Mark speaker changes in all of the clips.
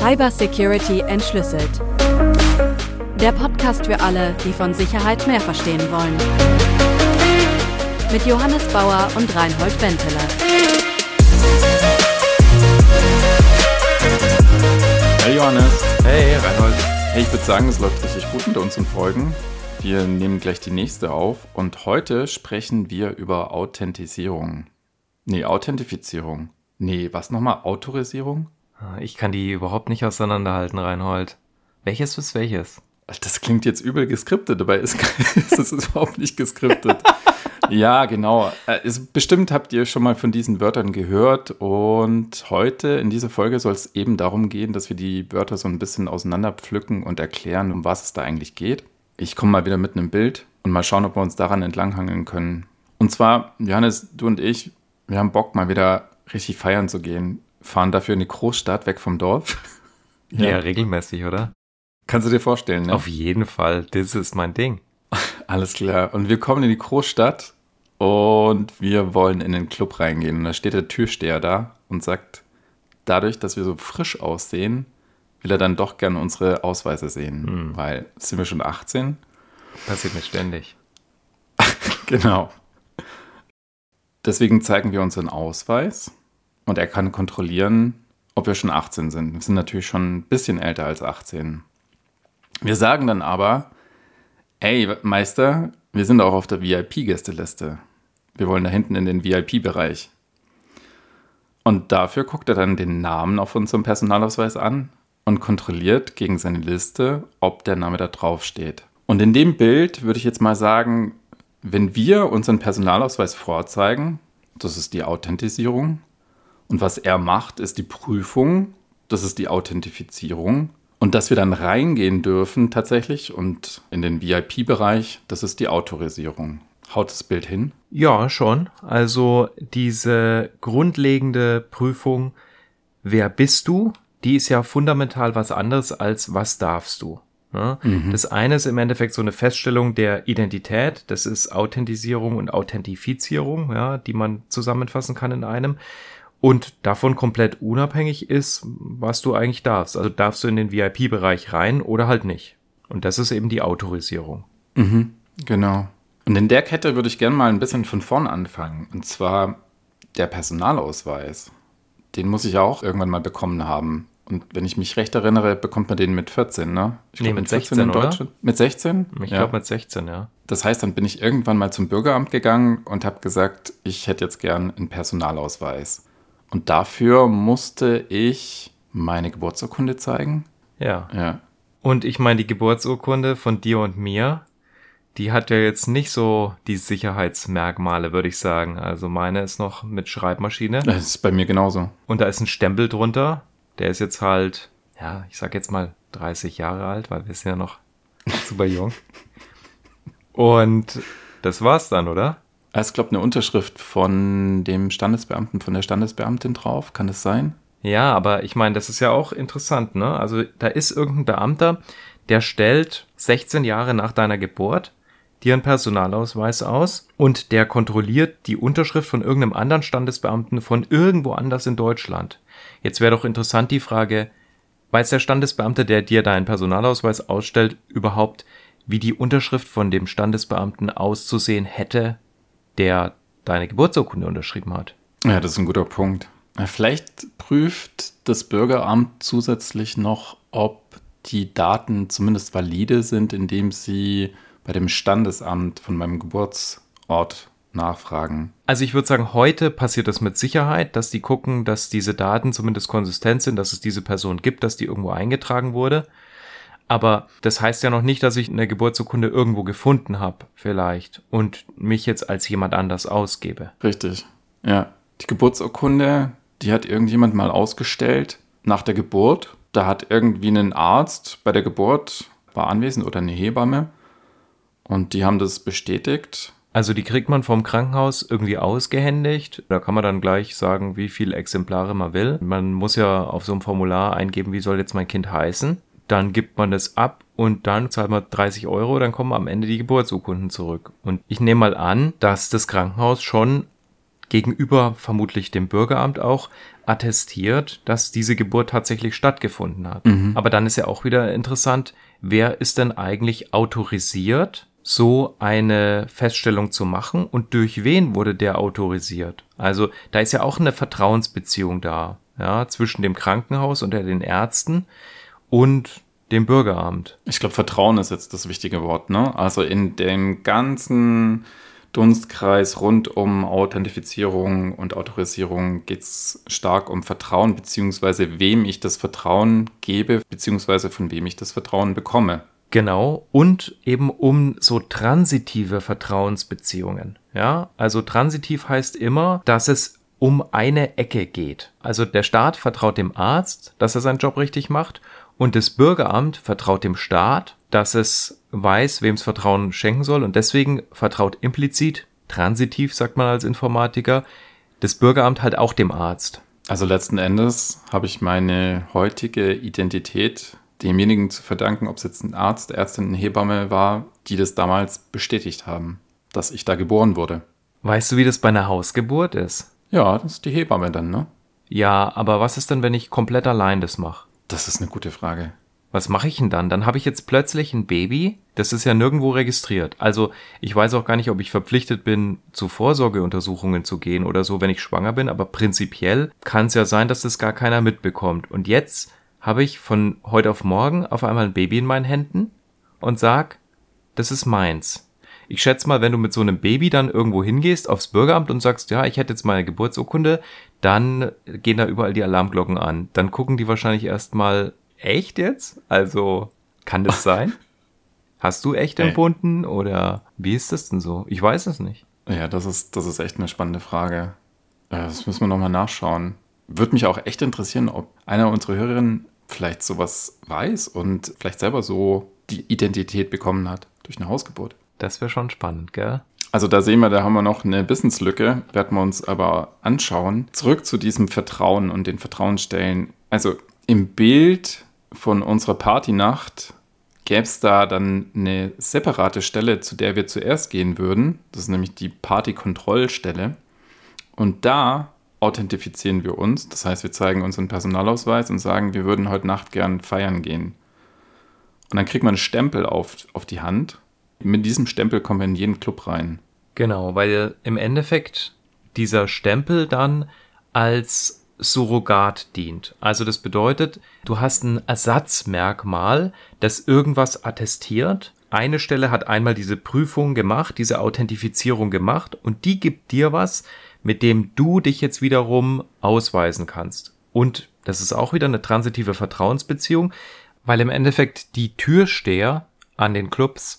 Speaker 1: Cybersecurity entschlüsselt. Der Podcast für alle, die von Sicherheit mehr verstehen wollen. Mit Johannes Bauer und Reinhold Benteler.
Speaker 2: Hey Johannes.
Speaker 3: Hey Reinhold.
Speaker 2: Hey, ich würde sagen, es läuft richtig gut mit unseren Folgen. Wir nehmen gleich die nächste auf und heute sprechen wir über Authentisierung. Nee, Authentifizierung. Nee, was nochmal? Autorisierung?
Speaker 3: Ich kann die überhaupt nicht auseinanderhalten, Reinhold. Welches ist welches?
Speaker 2: Das klingt jetzt übel geskriptet, dabei ist, ist es überhaupt nicht geskriptet. ja, genau. Es, äh, bestimmt habt ihr schon mal von diesen Wörtern gehört und heute in dieser Folge soll es eben darum gehen, dass wir die Wörter so ein bisschen auseinanderpflücken und erklären, um was es da eigentlich geht. Ich komme mal wieder mit einem Bild und mal schauen, ob wir uns daran entlanghangeln können. Und zwar, Johannes, du und ich, wir haben Bock, mal wieder richtig feiern zu gehen. Fahren dafür in die Großstadt, weg vom Dorf.
Speaker 3: ja. ja, regelmäßig, oder?
Speaker 2: Kannst du dir vorstellen, ne?
Speaker 3: Auf jeden Fall. Das ist mein Ding.
Speaker 2: Alles klar. Und wir kommen in die Großstadt und wir wollen in den Club reingehen. Und da steht der Türsteher da und sagt, dadurch, dass wir so frisch aussehen, will er dann doch gerne unsere Ausweise sehen, hm. weil sind wir schon 18?
Speaker 3: Passiert mir ständig.
Speaker 2: genau. Deswegen zeigen wir unseren Ausweis und er kann kontrollieren, ob wir schon 18 sind. Wir sind natürlich schon ein bisschen älter als 18. Wir sagen dann aber, ey Meister, wir sind auch auf der VIP-Gästeliste. Wir wollen da hinten in den VIP-Bereich. Und dafür guckt er dann den Namen auf unserem Personalausweis an und kontrolliert gegen seine Liste, ob der Name da drauf steht. Und in dem Bild würde ich jetzt mal sagen, wenn wir unseren Personalausweis vorzeigen, das ist die Authentisierung. Und was er macht, ist die Prüfung, das ist die Authentifizierung. Und dass wir dann reingehen dürfen tatsächlich und in den VIP-Bereich, das ist die Autorisierung. Haut das Bild hin?
Speaker 3: Ja, schon. Also diese grundlegende Prüfung, wer bist du, die ist ja fundamental was anderes als was darfst du. Ja? Mhm. Das eine ist im Endeffekt so eine Feststellung der Identität, das ist Authentisierung und Authentifizierung, ja, die man zusammenfassen kann in einem. Und davon komplett unabhängig ist, was du eigentlich darfst. Also darfst du in den VIP-Bereich rein oder halt nicht. Und das ist eben die Autorisierung.
Speaker 2: Mhm, genau. Und in der Kette würde ich gerne mal ein bisschen von vorn anfangen. Und zwar der Personalausweis. Den muss ich ja auch irgendwann mal bekommen haben. Und wenn ich mich recht erinnere, bekommt man den mit 14, ne?
Speaker 3: Ich nee, glaub, mit 16 in Deutschland. Oder?
Speaker 2: Mit 16?
Speaker 3: Ich ja. glaube mit 16, ja.
Speaker 2: Das heißt, dann bin ich irgendwann mal zum Bürgeramt gegangen und habe gesagt, ich hätte jetzt gern einen Personalausweis. Und dafür musste ich meine Geburtsurkunde zeigen.
Speaker 3: Ja. Ja. Und ich meine, die Geburtsurkunde von dir und mir, die hat ja jetzt nicht so die Sicherheitsmerkmale, würde ich sagen. Also meine ist noch mit Schreibmaschine.
Speaker 2: Das ist bei mir genauso.
Speaker 3: Und da ist ein Stempel drunter. Der ist jetzt halt, ja, ich sag jetzt mal 30 Jahre alt, weil wir sind ja noch super jung. Und das war's dann, oder?
Speaker 2: Es glaube eine Unterschrift von dem Standesbeamten, von der Standesbeamtin drauf. Kann das sein?
Speaker 3: Ja, aber ich meine, das ist ja auch interessant, ne? Also da ist irgendein Beamter, der stellt 16 Jahre nach deiner Geburt dir einen Personalausweis aus und der kontrolliert die Unterschrift von irgendeinem anderen Standesbeamten von irgendwo anders in Deutschland. Jetzt wäre doch interessant die Frage, weiß der Standesbeamte, der dir deinen Personalausweis ausstellt, überhaupt, wie die Unterschrift von dem Standesbeamten auszusehen hätte, der deine Geburtsurkunde unterschrieben hat?
Speaker 2: Ja, das ist ein guter Punkt. Vielleicht prüft das Bürgeramt zusätzlich noch, ob die Daten zumindest valide sind, indem sie bei dem Standesamt von meinem Geburtsort nachfragen.
Speaker 3: Also ich würde sagen, heute passiert das mit Sicherheit, dass die gucken, dass diese Daten zumindest konsistent sind, dass es diese Person gibt, dass die irgendwo eingetragen wurde. Aber das heißt ja noch nicht, dass ich eine Geburtsurkunde irgendwo gefunden habe, vielleicht, und mich jetzt als jemand anders ausgebe.
Speaker 2: Richtig. Ja. Die Geburtsurkunde, die hat irgendjemand mal ausgestellt nach der Geburt. Da hat irgendwie ein Arzt bei der Geburt war anwesend oder eine Hebamme und die haben das bestätigt.
Speaker 3: Also die kriegt man vom Krankenhaus irgendwie ausgehändigt. Da kann man dann gleich sagen, wie viele Exemplare man will. Man muss ja auf so einem Formular eingeben, wie soll jetzt mein Kind heißen. Dann gibt man das ab und dann zahlt man 30 Euro, dann kommen am Ende die Geburtsurkunden zurück. Und ich nehme mal an, dass das Krankenhaus schon gegenüber vermutlich dem Bürgeramt auch attestiert, dass diese Geburt tatsächlich stattgefunden hat.
Speaker 2: Mhm.
Speaker 3: Aber dann ist ja auch wieder interessant, wer ist denn eigentlich autorisiert, so eine Feststellung zu machen und durch wen wurde der autorisiert? Also da ist ja auch eine Vertrauensbeziehung da, ja, zwischen dem Krankenhaus und den Ärzten und dem Bürgeramt.
Speaker 2: Ich glaube, Vertrauen ist jetzt das wichtige Wort, ne? Also in dem ganzen Dunstkreis rund um Authentifizierung und Autorisierung geht es stark um Vertrauen, beziehungsweise wem ich das Vertrauen gebe, beziehungsweise von wem ich das Vertrauen bekomme.
Speaker 3: Genau, und eben um so transitive Vertrauensbeziehungen. Ja, also transitiv heißt immer, dass es um eine Ecke geht. Also der Staat vertraut dem Arzt, dass er seinen Job richtig macht und das Bürgeramt vertraut dem Staat, dass es weiß, wem es Vertrauen schenken soll und deswegen vertraut implizit, transitiv sagt man als Informatiker, das Bürgeramt halt auch dem Arzt.
Speaker 2: Also letzten Endes habe ich meine heutige Identität demjenigen zu verdanken, ob es jetzt ein Arzt, Ärztin, eine Hebamme war, die das damals bestätigt haben, dass ich da geboren wurde.
Speaker 3: Weißt du, wie das bei einer Hausgeburt ist?
Speaker 2: Ja, das ist die Hebamme dann, ne?
Speaker 3: Ja, aber was ist denn, wenn ich komplett allein das mache?
Speaker 2: Das ist eine gute Frage.
Speaker 3: Was mache ich denn dann? Dann habe ich jetzt plötzlich ein Baby, das ist ja nirgendwo registriert. Also ich weiß auch gar nicht, ob ich verpflichtet bin, zu Vorsorgeuntersuchungen zu gehen oder so, wenn ich schwanger bin, aber prinzipiell kann es ja sein, dass das gar keiner mitbekommt. Und jetzt habe ich von heute auf morgen auf einmal ein Baby in meinen Händen und sag, das ist meins. Ich schätze mal, wenn du mit so einem Baby dann irgendwo hingehst aufs Bürgeramt und sagst, ja, ich hätte jetzt meine Geburtsurkunde, dann gehen da überall die Alarmglocken an. Dann gucken die wahrscheinlich erstmal, echt jetzt? Also, kann das sein? Hast du echt
Speaker 2: Ey.
Speaker 3: empfunden oder wie ist das denn so? Ich weiß es nicht.
Speaker 2: Ja, das ist, das ist echt eine spannende Frage. Äh, Das müssen wir nochmal nachschauen. Würde mich auch echt interessieren, ob einer unserer Hörerinnen vielleicht sowas weiß und vielleicht selber so die Identität bekommen hat durch eine Hausgeburt.
Speaker 3: Das wäre schon spannend, gell?
Speaker 2: Also da sehen wir, da haben wir noch eine Wissenslücke, werden wir uns aber anschauen. Zurück zu diesem Vertrauen und den Vertrauensstellen. Also im Bild von unserer Partynacht gäbe es da dann eine separate Stelle, zu der wir zuerst gehen würden. Das ist nämlich die Partykontrollstelle. Und da authentifizieren wir uns. Das heißt, wir zeigen unseren Personalausweis und sagen, wir würden heute Nacht gern feiern gehen. Und dann kriegt man einen Stempel auf, auf die Hand. Mit diesem Stempel kommen wir in jeden Club rein.
Speaker 3: Genau, weil im Endeffekt dieser Stempel dann als Surrogat dient. Also das bedeutet, du hast ein Ersatzmerkmal, das irgendwas attestiert. Eine Stelle hat einmal diese Prüfung gemacht, diese Authentifizierung gemacht und die gibt dir was, mit dem du dich jetzt wiederum ausweisen kannst. Und das ist auch wieder eine transitive Vertrauensbeziehung, weil im Endeffekt die Türsteher an den Clubs,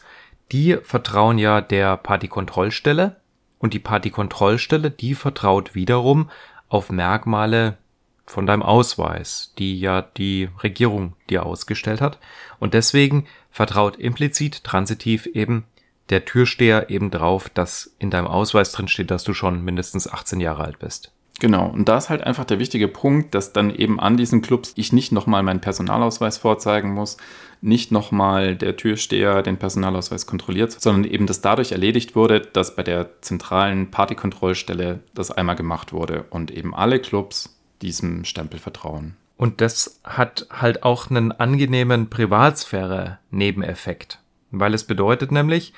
Speaker 3: die vertrauen ja der Partykontrollstelle und die Partykontrollstelle, die vertraut wiederum auf Merkmale von deinem Ausweis, die ja die Regierung dir ausgestellt hat. Und deswegen vertraut implizit, transitiv eben der Türsteher eben drauf, dass in deinem Ausweis drin steht, dass du schon mindestens 18 Jahre alt bist.
Speaker 2: Genau, und da ist halt einfach der wichtige Punkt, dass dann eben an diesen Clubs ich nicht nochmal meinen Personalausweis vorzeigen muss, nicht nochmal der Türsteher den Personalausweis kontrolliert, sondern eben das dadurch erledigt wurde, dass bei der zentralen Partykontrollstelle das einmal gemacht wurde und eben alle Clubs diesem Stempel vertrauen.
Speaker 3: Und das hat halt auch einen angenehmen Privatsphäre-Nebeneffekt, weil es bedeutet nämlich,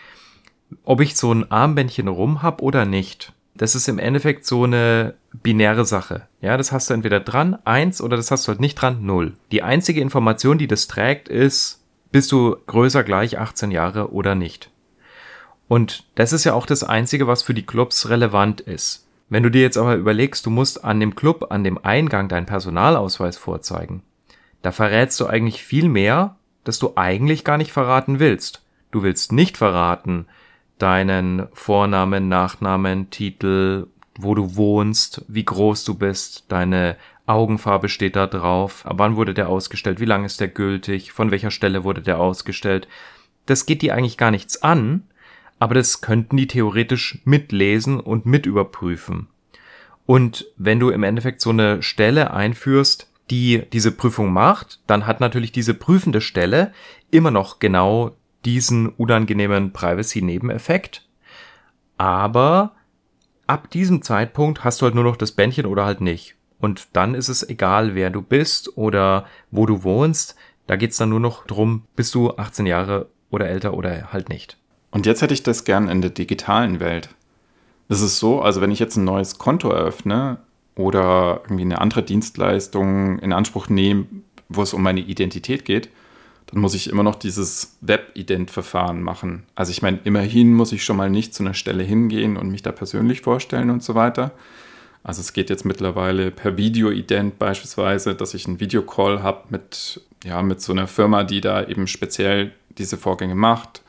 Speaker 3: ob ich so ein Armbändchen rum hab oder nicht. Das ist im Endeffekt so eine binäre Sache. Ja, das hast du entweder dran, eins, oder das hast du halt nicht dran, null. Die einzige Information, die das trägt, ist, bist du größer gleich 18 Jahre oder nicht. Und das ist ja auch das Einzige, was für die Clubs relevant ist. Wenn du dir jetzt aber überlegst, du musst an dem Club, an dem Eingang deinen Personalausweis vorzeigen, da verrätst du eigentlich viel mehr, dass du eigentlich gar nicht verraten willst. Du willst nicht verraten deinen Vornamen, Nachnamen, Titel, wo du wohnst, wie groß du bist, deine Augenfarbe steht da drauf, ab wann wurde der ausgestellt, wie lange ist der gültig, von welcher Stelle wurde der ausgestellt. Das geht dir eigentlich gar nichts an, aber das könnten die theoretisch mitlesen und mit überprüfen. Und wenn du im Endeffekt so eine Stelle einführst, die diese Prüfung macht, dann hat natürlich diese prüfende Stelle immer noch genau diesen unangenehmen Privacy-Nebeneffekt. Aber ab diesem Zeitpunkt hast du halt nur noch das Bändchen oder halt nicht. Und dann ist es egal, wer du bist oder wo du wohnst. Da geht's dann nur noch drum, bist du 18 Jahre oder älter oder halt nicht.
Speaker 2: Und jetzt hätte ich das gern in der digitalen Welt. Das ist so, also wenn ich jetzt ein neues Konto eröffne oder irgendwie eine andere Dienstleistung in Anspruch nehme, wo es um meine Identität geht, dann muss ich immer noch dieses Web-Ident-Verfahren machen. Also ich meine, immerhin muss ich schon mal nicht zu einer Stelle hingehen und mich da persönlich vorstellen und so weiter. Also es geht jetzt mittlerweile per Video-Ident beispielsweise, dass ich einen Videocall habe mit, ja, mit so einer Firma, die da eben speziell diese Vorgänge macht,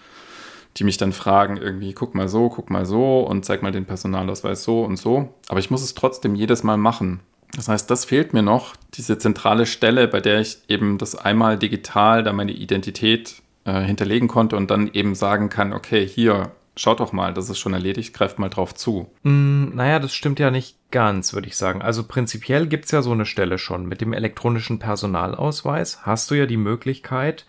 Speaker 2: die mich dann fragen, irgendwie, guck mal so, guck mal so und zeig mal den Personalausweis so und so. Aber ich muss es trotzdem jedes Mal machen. Das heißt, das fehlt mir noch, diese zentrale Stelle, bei der ich eben das einmal digital da meine Identität äh, hinterlegen konnte und dann eben sagen kann, okay, hier, schaut doch mal, das ist schon erledigt, greift mal drauf zu.
Speaker 3: Mm, naja, das stimmt ja nicht ganz, würde ich sagen. Also prinzipiell gibt's ja so eine Stelle schon. Mit dem elektronischen Personalausweis hast du ja die Möglichkeit,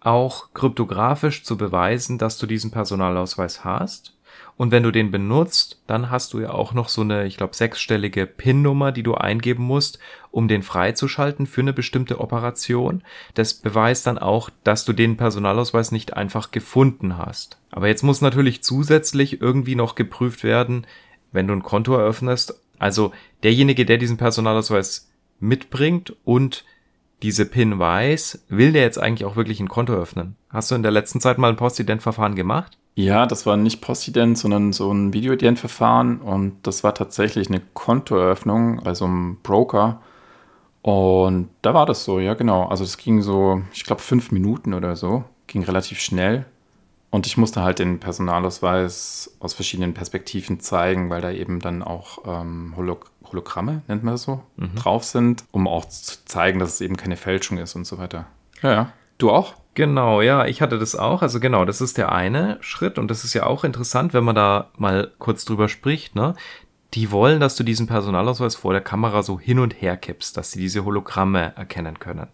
Speaker 3: auch kryptografisch zu beweisen, dass du diesen Personalausweis hast. Und wenn du den benutzt, dann hast du ja auch noch so eine, ich glaube, sechsstellige PIN-Nummer, die du eingeben musst, um den freizuschalten für eine bestimmte Operation. Das beweist dann auch, dass du den Personalausweis nicht einfach gefunden hast. Aber jetzt muss natürlich zusätzlich irgendwie noch geprüft werden, wenn du ein Konto eröffnest. Also derjenige, der diesen Personalausweis mitbringt und diese PIN weiß, will der jetzt eigentlich auch wirklich ein Konto öffnen? Hast du in der letzten Zeit mal ein Postident-Verfahren gemacht?
Speaker 2: Ja, das war nicht Postident, sondern so ein Videoident-Verfahren und das war tatsächlich eine Kontoeröffnung bei so einem Broker. Und da war das so, ja genau. Also es ging so, ich glaube, fünf Minuten oder so, ging relativ schnell. Und ich musste halt den Personalausweis aus verschiedenen Perspektiven zeigen, weil da eben dann auch ähm, Holog Hologramme, nennt man das so, mhm. drauf sind, um auch zu zeigen, dass es eben keine Fälschung ist und so weiter. Ja, ja. Du auch?
Speaker 3: Genau, ja, ich hatte das auch. Also genau, das ist der eine Schritt und das ist ja auch interessant, wenn man da mal kurz drüber spricht, ne? Die wollen, dass du diesen Personalausweis vor der Kamera so hin und her kippst, dass sie diese Hologramme erkennen können.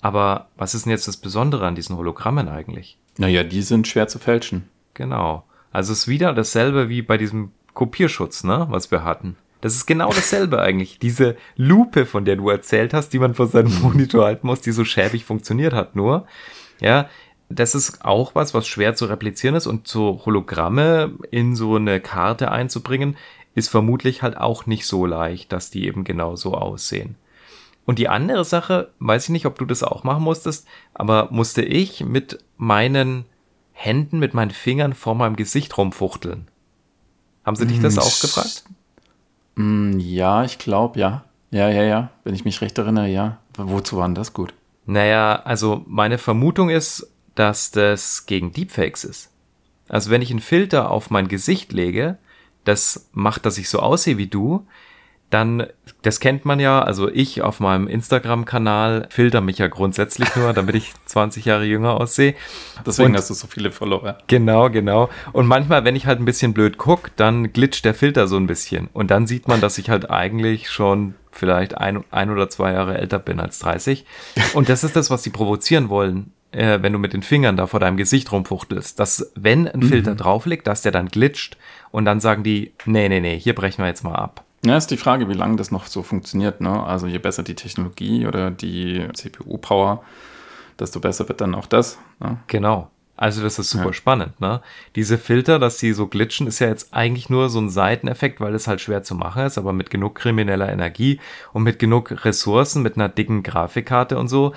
Speaker 3: Aber was ist denn jetzt das Besondere an diesen Hologrammen eigentlich?
Speaker 2: Naja, die sind schwer zu fälschen.
Speaker 3: Genau. Also es ist wieder dasselbe wie bei diesem Kopierschutz, ne, was wir hatten. Das ist genau dasselbe eigentlich. Diese Lupe, von der du erzählt hast, die man vor seinem Monitor halten muss, die so schäbig funktioniert hat nur. Ja, das ist auch was, was schwer zu replizieren ist und so Hologramme in so eine Karte einzubringen, ist vermutlich halt auch nicht so leicht, dass die eben genau so aussehen. Und die andere Sache, weiß ich nicht, ob du das auch machen musstest, aber musste ich mit meinen Händen, mit meinen Fingern vor meinem Gesicht rumfuchteln. Haben sie dich das hm, auch gefragt?
Speaker 2: Mm, ja, ich glaube, ja. Ja, ja, ja. Wenn ich mich recht erinnere, ja. Wozu war denn das gut?
Speaker 3: Naja, also meine Vermutung ist, dass das gegen Deepfakes ist. Also wenn ich einen Filter auf mein Gesicht lege, das macht, dass ich so aussehe wie du, dann, das kennt man ja, also ich auf meinem Instagram-Kanal filter mich ja grundsätzlich nur, damit ich 20 Jahre jünger aussehe.
Speaker 2: Deswegen und, hast du so viele Follower.
Speaker 3: Genau, genau. Und manchmal, wenn ich halt ein bisschen blöd gucke, dann glitscht der Filter so ein bisschen. Und dann sieht man, dass ich halt eigentlich schon vielleicht ein, ein oder zwei Jahre älter bin als 30. Und das ist das, was sie provozieren wollen äh, wenn du mit den Fingern da vor deinem Gesicht rumfuchtelst, dass wenn ein Filter mhm. drauf liegt, dass der dann glitscht und dann sagen die, nee, nee, nee, hier brechen wir jetzt mal ab.
Speaker 2: Ja, ist die Frage, wie lange das noch so funktioniert. Ne? Also je besser die Technologie oder die CPU-Power, desto besser wird dann auch das. Ne?
Speaker 3: Genau. Also das ist super ja. spannend, ne? Diese Filter, dass sie so glitschen, ist ja jetzt eigentlich nur so ein Seiteneffekt, weil es halt schwer zu machen ist, aber mit genug krimineller Energie und mit genug Ressourcen, mit einer dicken Grafikkarte und so,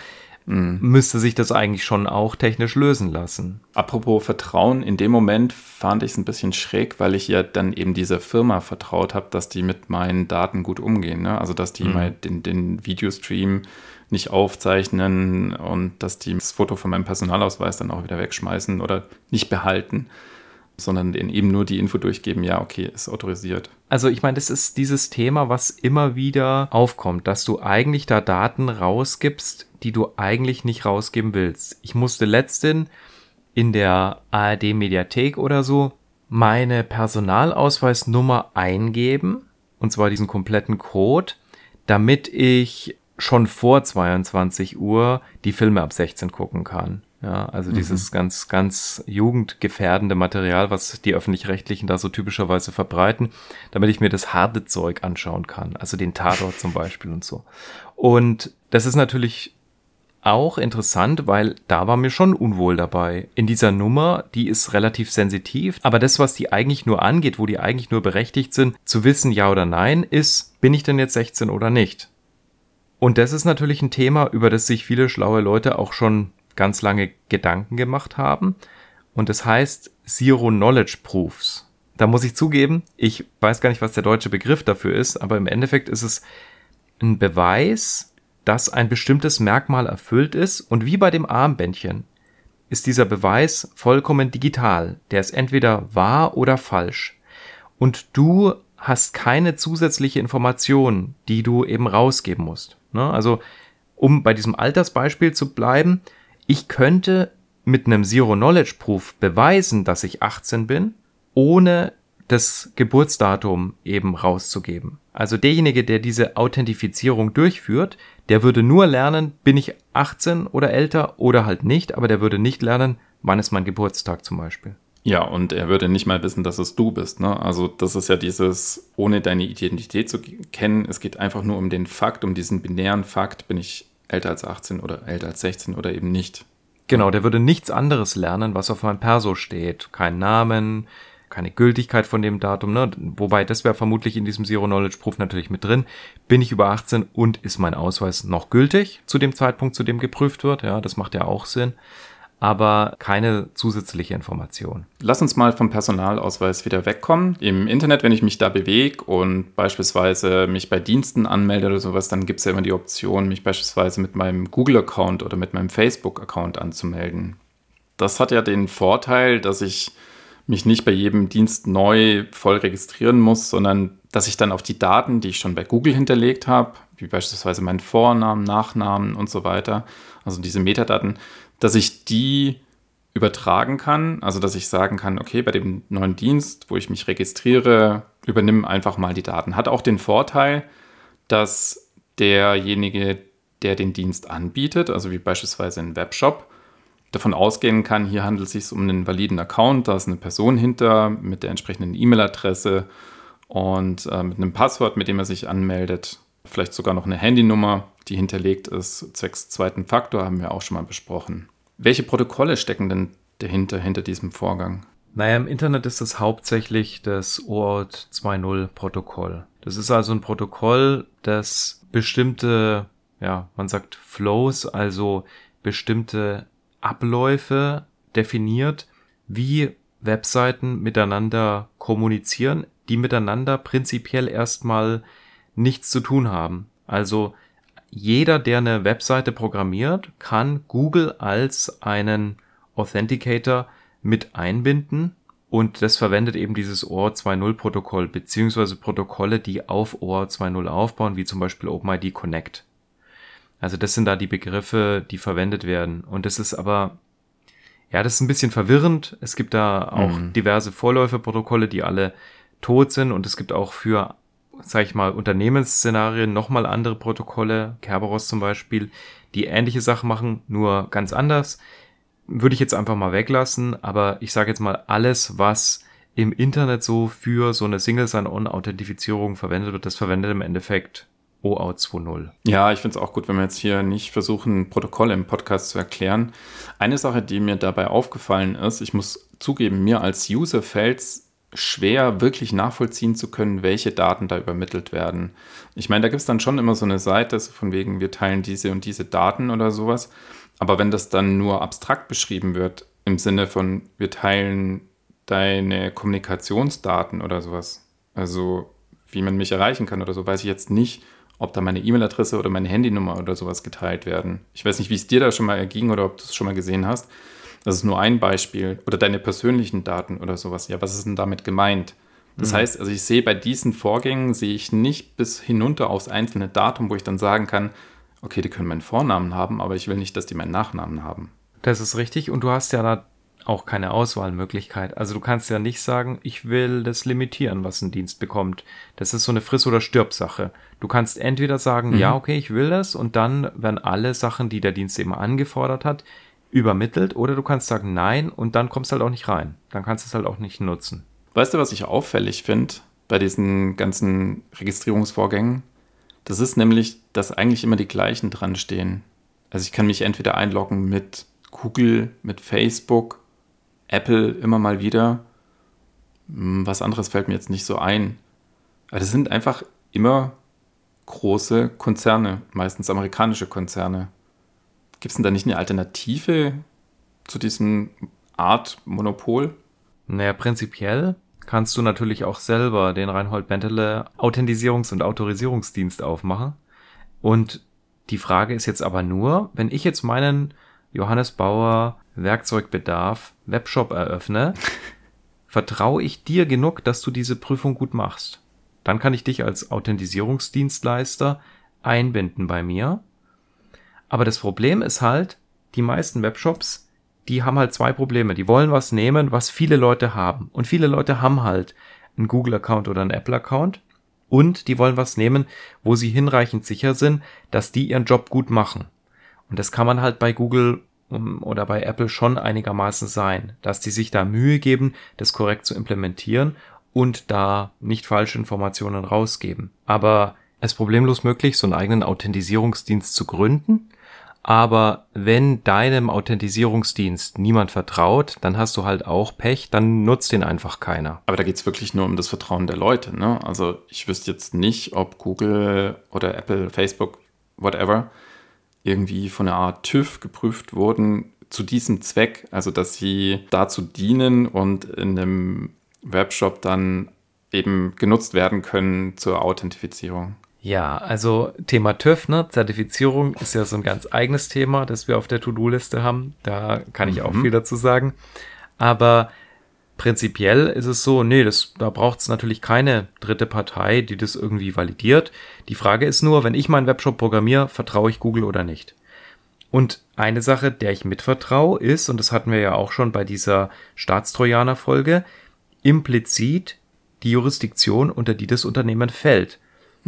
Speaker 3: mhm. müsste sich das eigentlich schon auch technisch lösen lassen.
Speaker 2: Apropos Vertrauen, in dem Moment fand ich es ein bisschen schräg, weil ich ja dann eben dieser Firma vertraut habe, dass die mit meinen Daten gut umgehen. Ne? Also dass die mhm. mal den, den Videostream nicht aufzeichnen und dass die das Foto von meinem Personalausweis dann auch wieder wegschmeißen oder nicht behalten sondern eben nur die Info durchgeben, ja, okay, ist autorisiert.
Speaker 3: Also ich meine, das ist dieses Thema, was immer wieder aufkommt, dass du eigentlich da Daten rausgibst, die du eigentlich nicht rausgeben willst. Ich musste letztens in der ARD Mediathek oder so meine Personalausweisnummer eingeben, und zwar diesen kompletten Code, damit ich schon vor 22 Uhr die Filme ab 16 gucken kann. Ja, also mhm. dieses ganz, ganz jugendgefährdende Material, was die öffentlich-rechtlichen da so typischerweise verbreiten, damit ich mir das harte Zeug anschauen kann. Also den Tatort zum Beispiel und so. Und das ist natürlich auch interessant, weil da war mir schon unwohl dabei. In dieser Nummer, die ist relativ sensitiv, aber das, was die eigentlich nur angeht, wo die eigentlich nur berechtigt sind, zu wissen, ja oder nein, ist, bin ich denn jetzt 16 oder nicht? Und das ist natürlich ein Thema, über das sich viele schlaue Leute auch schon ganz lange Gedanken gemacht haben. Und das heißt Zero Knowledge Proofs. Da muss ich zugeben, ich weiß gar nicht, was der deutsche Begriff dafür ist, aber im Endeffekt ist es ein Beweis, dass ein bestimmtes Merkmal erfüllt ist und wie bei dem Armbändchen ist dieser Beweis vollkommen digital. Der ist entweder wahr oder falsch. Und du hast keine zusätzliche Information, die du eben rausgeben musst. Ne? Also, um bei diesem Altersbeispiel zu bleiben, ich könnte mit einem Zero-Knowledge-Proof beweisen, dass ich 18 bin, ohne das Geburtsdatum eben rauszugeben. Also derjenige, der diese Authentifizierung durchführt, der würde nur lernen, bin ich 18 oder älter oder halt nicht, aber der würde nicht lernen, wann ist mein Geburtstag zum Beispiel.
Speaker 2: Ja, und er würde nicht mal wissen, dass es du bist. Ne? Also das ist ja dieses, ohne deine Identität zu kennen, es geht einfach nur um den Fakt, um diesen binären Fakt, bin ich älter als 18 oder älter als 16 oder eben nicht.
Speaker 3: Genau, der würde nichts anderes lernen, was auf meinem Perso steht. Kein Namen, keine Gültigkeit von dem Datum, ne? Wobei, das wäre vermutlich in diesem Zero-Knowledge-Proof natürlich mit drin. Bin ich über 18 und ist mein Ausweis noch gültig zu dem Zeitpunkt, zu dem geprüft wird? Ja, das macht ja auch Sinn aber keine zusätzliche Information.
Speaker 2: Lass uns mal vom Personalausweis wieder wegkommen. Im Internet, wenn ich mich da bewege und beispielsweise mich bei Diensten anmelde oder sowas, dann gibt es ja immer die Option, mich beispielsweise mit meinem Google-Account oder mit meinem Facebook-Account anzumelden. Das hat ja den Vorteil, dass ich mich nicht bei jedem Dienst neu voll registrieren muss, sondern dass ich dann auf die Daten, die ich schon bei Google hinterlegt habe, wie beispielsweise meinen Vornamen, Nachnamen und so weiter, also diese Metadaten, dass ich die übertragen kann, also dass ich sagen kann, okay, bei dem neuen Dienst, wo ich mich registriere, übernimm einfach mal die Daten. Hat auch den Vorteil, dass derjenige, der den Dienst anbietet, also wie beispielsweise ein Webshop, davon ausgehen kann, hier handelt es sich um einen validen Account, da ist eine Person hinter mit der entsprechenden E-Mail-Adresse und äh, mit einem Passwort, mit dem er sich anmeldet, vielleicht sogar noch eine Handynummer die hinterlegt ist, zwecks zweiten Faktor, haben wir auch schon mal besprochen. Welche Protokolle stecken denn dahinter, hinter diesem Vorgang?
Speaker 3: Naja, im Internet ist es hauptsächlich das OAuth 2.0 Protokoll. Das ist also ein Protokoll, das bestimmte, ja, man sagt Flows, also bestimmte Abläufe definiert, wie Webseiten miteinander kommunizieren, die miteinander prinzipiell erstmal nichts zu tun haben. Also jeder, der eine Webseite programmiert, kann Google als einen Authenticator mit einbinden und das verwendet eben dieses OAuth 2.0 Protokoll beziehungsweise Protokolle, die auf OAuth 2.0 aufbauen, wie zum Beispiel OpenID Connect. Also das sind da die Begriffe, die verwendet werden. Und das ist aber, ja, das ist ein bisschen verwirrend. Es gibt da auch mhm. diverse Vorläuferprotokolle, die alle tot sind und es gibt auch für sage ich mal, Unternehmensszenarien nochmal andere Protokolle, Kerberos zum Beispiel, die ähnliche Sachen machen, nur ganz anders. Würde ich jetzt einfach mal weglassen, aber ich sage jetzt mal, alles, was im Internet so für so eine Single Sign-On-Authentifizierung verwendet wird, das verwendet im Endeffekt OAuth 2.0.
Speaker 2: Ja, ich finde es auch gut, wenn wir jetzt hier nicht versuchen, Protokolle im Podcast zu erklären. Eine Sache, die mir dabei aufgefallen ist, ich muss zugeben, mir als User fällt es schwer wirklich nachvollziehen zu können, welche Daten da übermittelt werden. Ich meine, da gibt es dann schon immer so eine Seite, so von wegen, wir teilen diese und diese Daten oder sowas. Aber wenn das dann nur abstrakt beschrieben wird, im Sinne von, wir teilen deine Kommunikationsdaten oder sowas, also wie man mich erreichen kann oder so, weiß ich jetzt nicht, ob da meine E-Mail-Adresse oder meine Handynummer oder sowas geteilt werden. Ich weiß nicht, wie es dir da schon mal erging oder ob du es schon mal gesehen hast. Das ist nur ein Beispiel. Oder deine persönlichen Daten oder sowas. Ja, was ist denn damit gemeint? Das mhm. heißt, also ich sehe bei diesen Vorgängen, sehe ich nicht bis hinunter aufs einzelne Datum, wo ich dann sagen kann, okay, die können meinen Vornamen haben, aber ich will nicht, dass die meinen Nachnamen haben.
Speaker 3: Das ist richtig und du hast ja da auch keine Auswahlmöglichkeit. Also du kannst ja nicht sagen, ich will das limitieren, was ein Dienst bekommt. Das ist so eine Friss- oder Stirb-Sache. Du kannst entweder sagen, mhm. ja, okay, ich will das und dann werden alle Sachen, die der Dienst eben angefordert hat, übermittelt oder du kannst sagen nein und dann kommst du halt auch nicht rein. Dann kannst du es halt auch nicht nutzen.
Speaker 2: Weißt du, was ich auffällig finde bei diesen ganzen Registrierungsvorgängen? Das ist nämlich, dass eigentlich immer die gleichen dran stehen. Also ich kann mich entweder einloggen mit Google, mit Facebook, Apple immer mal wieder. Hm, was anderes fällt mir jetzt nicht so ein. Aber das sind einfach immer große Konzerne, meistens amerikanische Konzerne. Gibt es denn da nicht eine Alternative zu diesem Art Monopol?
Speaker 3: Naja, prinzipiell kannst du natürlich auch selber den Reinhold Bentele Authentisierungs- und Autorisierungsdienst aufmachen. Und die Frage ist jetzt aber nur, wenn ich jetzt meinen Johannes Bauer Werkzeugbedarf Webshop eröffne, vertraue ich dir genug, dass du diese Prüfung gut machst. Dann kann ich dich als Authentisierungsdienstleister einbinden bei mir. Aber das Problem ist halt, die meisten Webshops, die haben halt zwei Probleme. Die wollen was nehmen, was viele Leute haben. Und viele Leute haben halt einen Google-Account oder einen Apple-Account. Und die wollen was nehmen, wo sie hinreichend sicher sind, dass die ihren Job gut machen. Und das kann man halt bei Google oder bei Apple schon einigermaßen sein, dass die sich da Mühe geben, das korrekt zu implementieren und da nicht falsche Informationen rausgeben. Aber es ist problemlos möglich, so einen eigenen Authentisierungsdienst zu gründen. Aber wenn deinem Authentisierungsdienst niemand vertraut, dann hast du halt auch Pech, dann nutzt den einfach keiner.
Speaker 2: Aber da geht es wirklich nur um das Vertrauen der Leute. Ne? Also ich wüsste jetzt nicht, ob Google oder Apple, Facebook, whatever, irgendwie von einer Art TÜV geprüft wurden zu diesem Zweck, also dass sie dazu dienen und in einem Webshop dann eben genutzt werden können zur Authentifizierung.
Speaker 3: Ja, also Thema TÜV, ne? Zertifizierung ist ja so ein ganz eigenes Thema, das wir auf der To-Do-Liste haben. Da kann ich mhm. auch viel dazu sagen. Aber prinzipiell ist es so, nee, das, da braucht es natürlich keine dritte Partei, die das irgendwie validiert. Die Frage ist nur, wenn ich meinen Webshop programmiere, vertraue ich Google oder nicht? Und eine Sache, der ich mitvertraue, ist, und das hatten wir ja auch schon bei dieser Staatstrojaner-Folge, implizit die Jurisdiktion, unter die das Unternehmen fällt.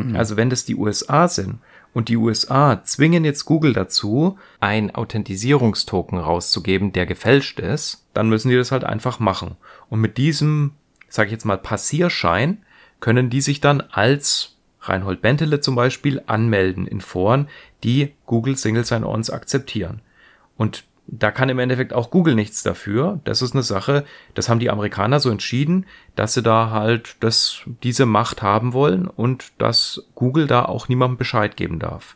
Speaker 3: Mhm. Also wenn das die USA sind und die USA zwingen jetzt Google dazu, ein Authentisierungstoken rauszugeben, der gefälscht ist, dann müssen die das halt einfach machen. Und mit diesem, sage ich jetzt mal, Passierschein können die sich dann als Reinhold Bentele zum Beispiel anmelden in Foren, die Google Single Sign-Ons akzeptieren. Und da kann im Endeffekt auch Google nichts dafür. Das ist eine Sache, das haben die Amerikaner so entschieden, dass sie da halt das, diese Macht haben wollen und dass Google da auch niemandem Bescheid geben darf.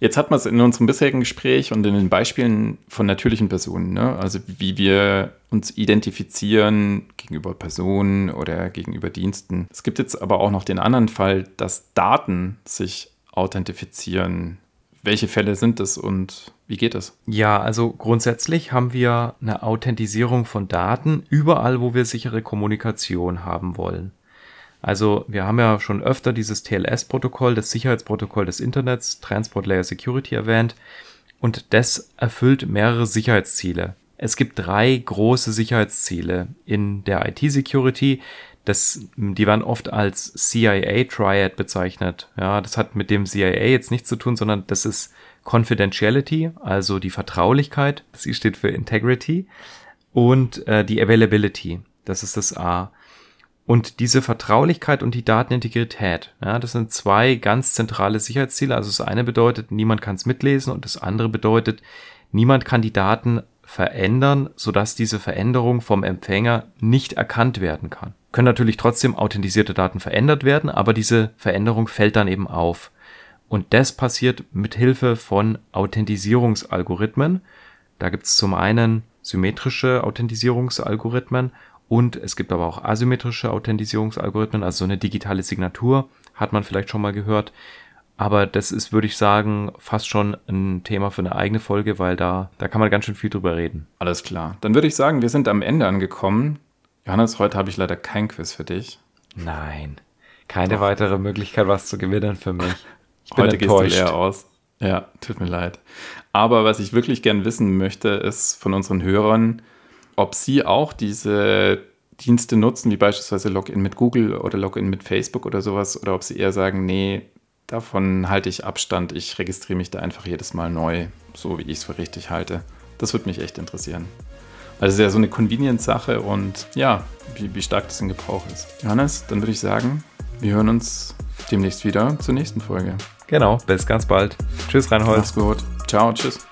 Speaker 2: Jetzt hat man es in unserem bisherigen Gespräch und in den Beispielen von natürlichen Personen, ne? also wie wir uns identifizieren gegenüber Personen oder gegenüber Diensten. Es gibt jetzt aber auch noch den anderen Fall, dass Daten sich authentifizieren. Welche Fälle sind das und wie geht das?
Speaker 3: Ja, also grundsätzlich haben wir eine Authentisierung von Daten überall, wo wir sichere Kommunikation haben wollen. Also wir haben ja schon öfter dieses TLS-Protokoll, das Sicherheitsprotokoll des Internets, Transport Layer Security erwähnt und das erfüllt mehrere Sicherheitsziele. Es gibt drei große Sicherheitsziele in der IT-Security. Das, die werden oft als CIA Triad bezeichnet. Ja, das hat mit dem CIA jetzt nichts zu tun, sondern das ist Confidentiality, also die Vertraulichkeit, sie steht für Integrity, und äh, die Availability, das ist das A. Und diese Vertraulichkeit und die Datenintegrität, ja, das sind zwei ganz zentrale Sicherheitsziele. Also das eine bedeutet, niemand kann es mitlesen und das andere bedeutet, niemand kann die Daten verändern, sodass diese Veränderung vom Empfänger nicht erkannt werden kann. Können natürlich trotzdem authentisierte Daten verändert werden, aber diese Veränderung fällt dann eben auf. Und das passiert mit Hilfe von Authentisierungsalgorithmen. Da gibt es zum einen symmetrische Authentisierungsalgorithmen und es gibt aber auch asymmetrische Authentisierungsalgorithmen, also so eine digitale Signatur hat man vielleicht schon mal gehört. Aber das ist, würde ich sagen, fast schon ein Thema für eine eigene Folge, weil da, da kann man ganz schön viel drüber reden.
Speaker 2: Alles klar. Dann würde ich sagen, wir sind am Ende angekommen. Johannes, heute habe ich leider kein Quiz für dich.
Speaker 3: Nein. Keine Doch. weitere Möglichkeit, was zu gewinnen für mich.
Speaker 2: Ich bin Heute enttäuscht. gehst du leer aus. Ja, tut mir leid. Aber was ich wirklich gern wissen möchte, ist von unseren Hörern, ob sie auch diese Dienste nutzen, wie beispielsweise Login mit Google oder Login mit Facebook oder sowas, oder ob sie eher sagen, nee, davon halte ich Abstand, ich registriere mich da einfach jedes Mal neu, so wie ich es für richtig halte. Das würde mich echt interessieren. Also es ist ja so eine Convenience-Sache und ja, wie, wie stark das in Gebrauch ist. Johannes, dann würde ich sagen, wir hören uns demnächst wieder zur nächsten Folge.
Speaker 3: Genau, bis ganz bald. Tschüss, Reinhold.
Speaker 2: Mach's gut. Ciao, tschüss.